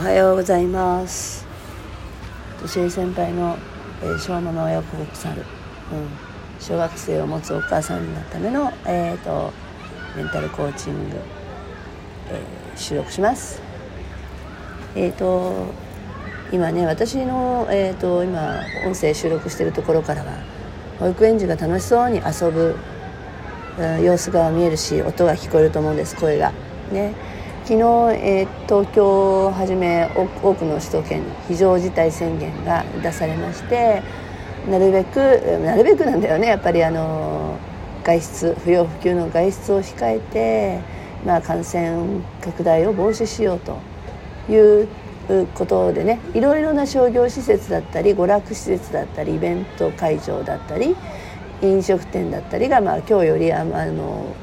おはようございます。年上先輩の、えー、小ママ親子国猿、うん、小学生を持つお母さんのための、えーと、メンタルコーチング、えー、収録します。えっ、ー、と今ね私の、えーと、今音声収録してるところからは保育園児が楽しそうに遊ぶ、うん、様子が見えるし音が聞こえると思うんです声が。ね。昨日、えー、東京をはじめ多くの首都圏非常事態宣言が出されましてなるべくなるべくなんだよね。やっぱりあの外出不要不急の外出を控えて、まあ、感染拡大を防止しようということでねいろいろな商業施設だったり娯楽施設だったりイベント会場だったり飲食店だったりが、まあ、今日よりあの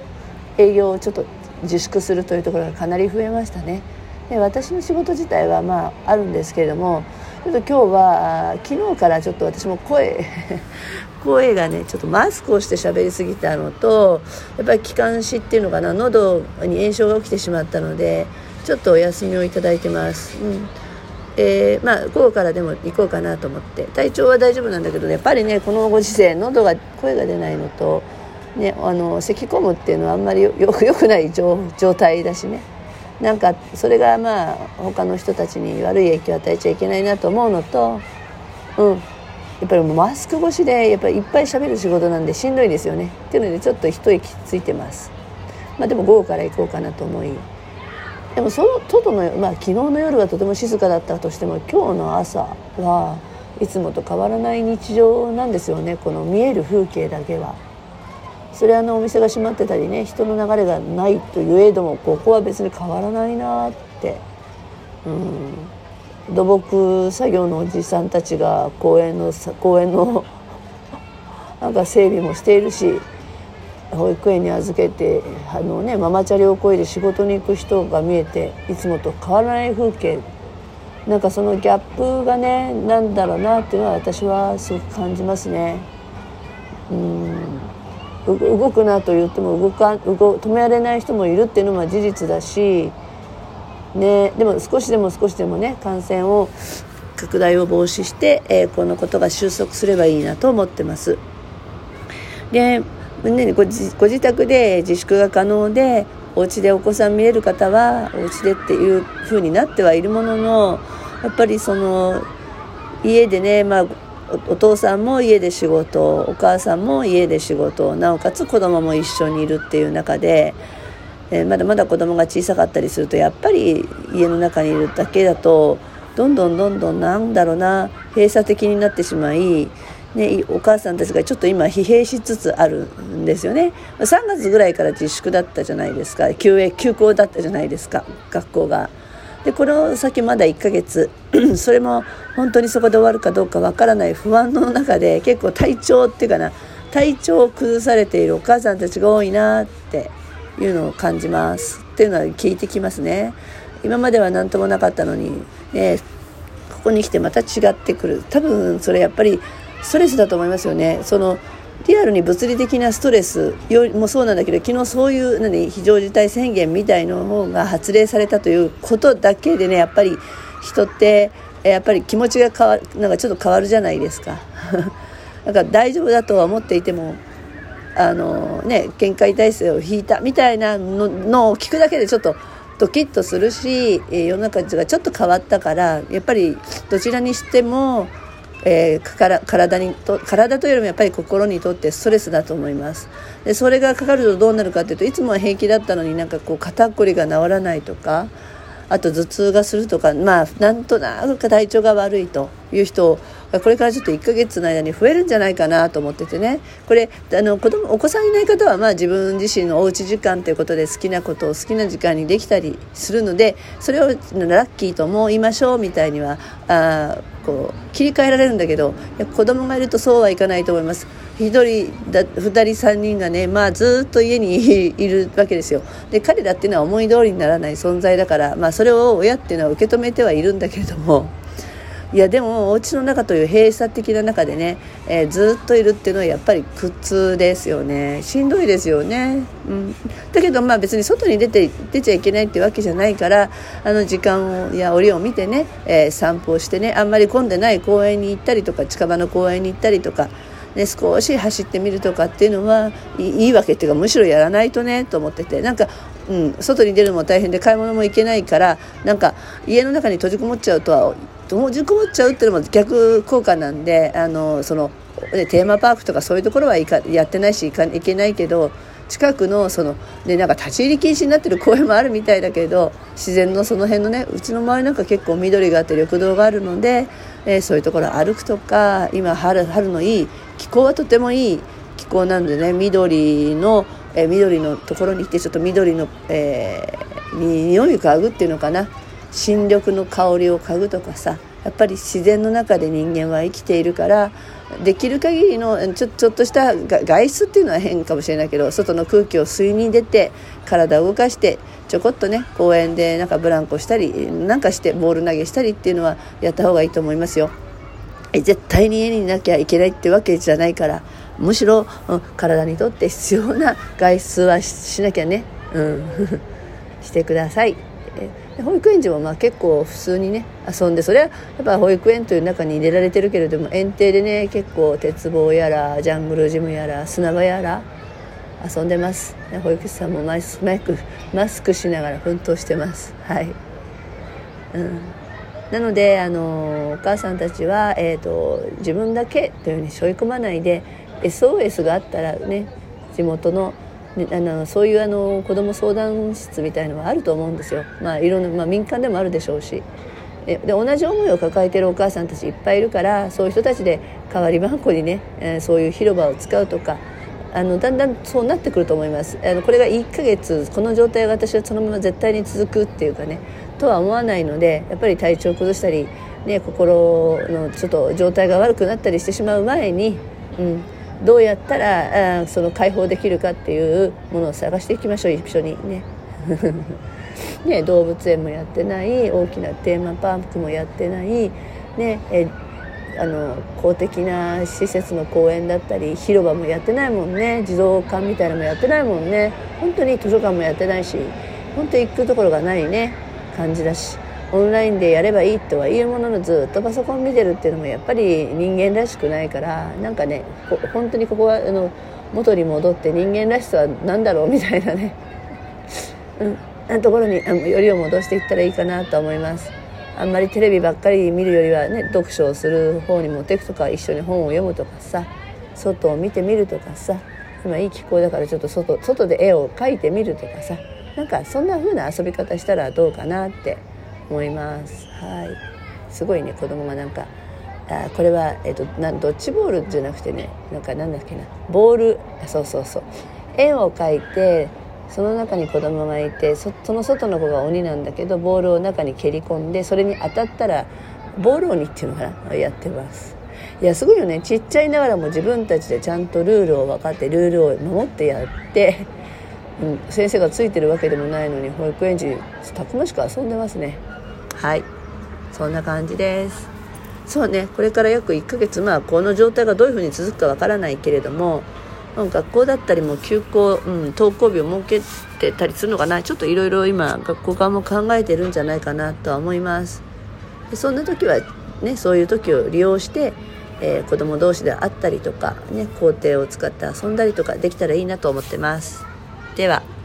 営業をちょっと自粛するというところがかなり増えましたね。で私の仕事自体はまああるんですけれどもちょっと今日は昨日からちょっと私も声 声がねちょっとマスクをして喋りすぎたのとやっぱり気管支っていうのかな喉に炎症が起きてしまったのでちょっとお休みをいただいてます、うん。えー、まあ午後からでも行こうかなと思って。体調は大丈夫なんだけどやっぱりねこのご時世喉が声が出ないのとね、あの咳き込むっていうのはあんまりよ くない状態だしね。なんかそれがまあ他の人たちに悪い影響を与えちゃいけないなと思うのとうん。やっぱりマスク越しでやっぱりいっぱい喋る仕事なんでしんどいですよね。っていうのでちょっと一息ついてます。まあでも午後から行こうかなと思い。でもその外の、まあ、昨日の夜はとても静かだったとしても今日の朝はいつもと変わらない日常なんですよね。この見える風景だけは。それはあのお店が閉まってたりね人の流れがないといえどもここは別に変わらないなって、うん、土木作業のおじさんたちが公園の公園の なんか整備もしているし保育園に預けてあの、ね、ママチャリを越えて仕事に行く人が見えていつもと変わらない風景。なんかそのギャップがねなんだろうなっていうのは私はすごく感じますね。うん。動くなと言っても動か動止められない人もいるっていうのも事実だし、ね、でも少しでも少しでもね感染を拡大を防止して、えー、このことが収束すればいいなと思ってます。でね、ごご自宅で自粛が可能でお家でお子さん見れる方はお家でっていう風になってはいるもののやっぱりその家でね、まあ、お父さんも家で仕事お母さんも家で仕事なおかつ子供も一緒にいるっていう中で、えー、まだまだ子供が小さかったりするとやっぱり家の中にいるだけだとどんどんどんどんなんだろうな閉鎖的になってしまい、ね、お母さんたちがちょっと今疲弊しつつあるんですよね。3月ぐらいから自粛だったじゃないですか。休休校だったじゃないですか。学校が。でこの先まだ1ヶ月。それも本当にそこで終わるかどうかわからない不安の中で結構体調っていうかな。体調を崩されているお母さんたちが多いなっていうのを感じます。っていうのは聞いてきますね。今までは何ともなかったのに、ね、ここに来てまた違ってくる。多分それやっぱりストレスだと思いますよね。そのリアルに物理的なストレスよりもそうなんだけど昨日そういう何非常事態宣言みたいな方が発令されたということだけでねやっぱり人ってやっぱり気持ちが変わなんかちょっと変わるじゃないですか。なんか大丈夫だとは思っていてもあのね限界体制を引いたみたいなののを聞くだけでちょっとドキッとするし世の中がちょっと変わったからやっぱりどちらにしてもえー、から体にと体というよりもやっぱり心にとってストレスだと思います。でそれがかかるとどうなるかというといつもは平気だったのになんかこう肩こりが治らないとかあと頭痛がするとかまあなんとなく体調が悪いという人これからちょっと1ヶ月の間に増えるんじゃないかなと思っててねこれあの子供お子さんいない方はまあ自分自身のおうち時間ということで好きなことを好きな時間にできたりするのでそれをラッキーと思いましょうみたいにはあこう切り替えられるんだけど子供がいるとそうはいかないと思います。1人だ2人3人がねまあずっと家にいるわけですよ。で彼らっていうのは思い通りにならない存在だから、まあ、それを親っていうのは受け止めてはいるんだけれども。いやでもお家の中という閉鎖的な中でね、えー、ずっといるっていうのはやっぱり苦痛ですよね。しんどいですよね、うん、だけどまあ別に外に出て出ちゃいけないってわけじゃないからあの時間をや折を見てね、えー、散歩をしてねあんまり混んでない公園に行ったりとか近場の公園に行ったりとかね、少し走ってみるとかっていうのはいいわけっていうかむしろやらないとねと思っててなんか、うん、外に出るのも大変で買い物も行けないからなんか家の中に閉じこもっちゃうとは閉じこもっちゃうっていうのも逆効果なんであのそのテーマパークとかそういうところはかやってないし行か行けないけど近くのその、ね、なんか立ち入り禁止になってる公園もあるみたいだけど自然のその辺のねうちの周りなんか結構緑があって緑道があるので、えー、そういうところ歩くとか今春春のいい気候はとてもいい気候なのでね緑の、えー、緑のところに行ってちょっと緑の、えー、匂いを嗅ぐっていうのかな。新緑の香りを嗅ぐとかさやっぱり自然の中で人間は生きているからできる限りのちょちょっとした外出っていうのは変かもしれないけど外の空気を吸いに出て体を動かしてちょこっとね公園でなんかブランコしたりなんかしてボール投げしたりっていうのはやった方がいいと思いますよ。絶対に家にいなきゃいけないってわけじゃないからむしろ、うん、体にとって必要な外出はしなきゃね、うん、してください。保育園児もまあ結構普通にね遊んでそれはやっぱ保育園という中に入れられてるけれども園庭でね結構鉄棒やらジャングルジムやら砂場やら遊んでます。保育士さんもマスクマスクしながら奮闘してます。はい、うん、なのであのお母さんたちは、えーと、と自分だけというふうに背負い込まないで SOS があったらね地元のあのそういうあの子ども相談室みたいのはあると思うんですよ、まあ、いろんな、まあ、民間でもあるでしょうし。で同じ思いを抱えてるお母さんたちいっぱいいるからそういう人たちで代わりばんこにね、えー、そういう広場を使うとかあのだんだんそうなってくると思います。あのこれが1ヶ月この状態が私はそのまま絶対に続くっていうかねとは思わないのでやっぱり体調を崩したり、ね、心のちょっと状態が悪くなったりしてしまう前に、うん、どうやったらあその解放できるかっていうものを探していきましょう一緒に。ね。ね動物園もやってない大きなテーマパークもやってない、ね、えあの公的な施設の公園だったり広場もやってないもんね。児童館みたいなのもやってないもんね。本当に図書館もやってないし本当行くところがないね。感じだし。オンラインでやればいいとは言うもののずっとパソコン見てるっていうのもやっぱり人間らしくないからなんかね本当にここはあの元に戻って人間らしさは何だろうみたいなね、うん、ところによりを戻していったらいいかなと思います。あんまりテレビばっかり見るよりはね読書をする方に持っていくとか一緒に本を読むとかさ外を見てみるとかさ今いい気候だからちょっと外外で絵を描いてみるとかさなんかそんな風な遊び方したらどうかなって思います。はい。すごいね子供がなんかあこれは、えーと、なドッジボールじゃなくてねなんかなんだっけなボールあそうそうそう。円を描いてその中に子供がいてその外の子が鬼なんだけどボールを中に蹴り込んでそれに当たったらボール鬼っていうのかな？やってます。いやすごいよね。ちっちゃいながらも自分たちでちゃんとルールを分かってルールを守ってやってうん、先生がついてるわけでもないのに保育園児たくましく遊んでますね。はい。そんな感じです。そうね。これから約1ヶ月まあこの状態がどういうふうに続くかわからないけれども学校だったりも休校、うん、登校日を設けてたりするのかな。ちょっといろいろ今学校側も考えてるんじゃないかなとは思います。でそんな時はねそういう時を利用して、えー、子供同士で会ったりとかね校庭を使って遊んだりとかできたらいいなと思ってます。では。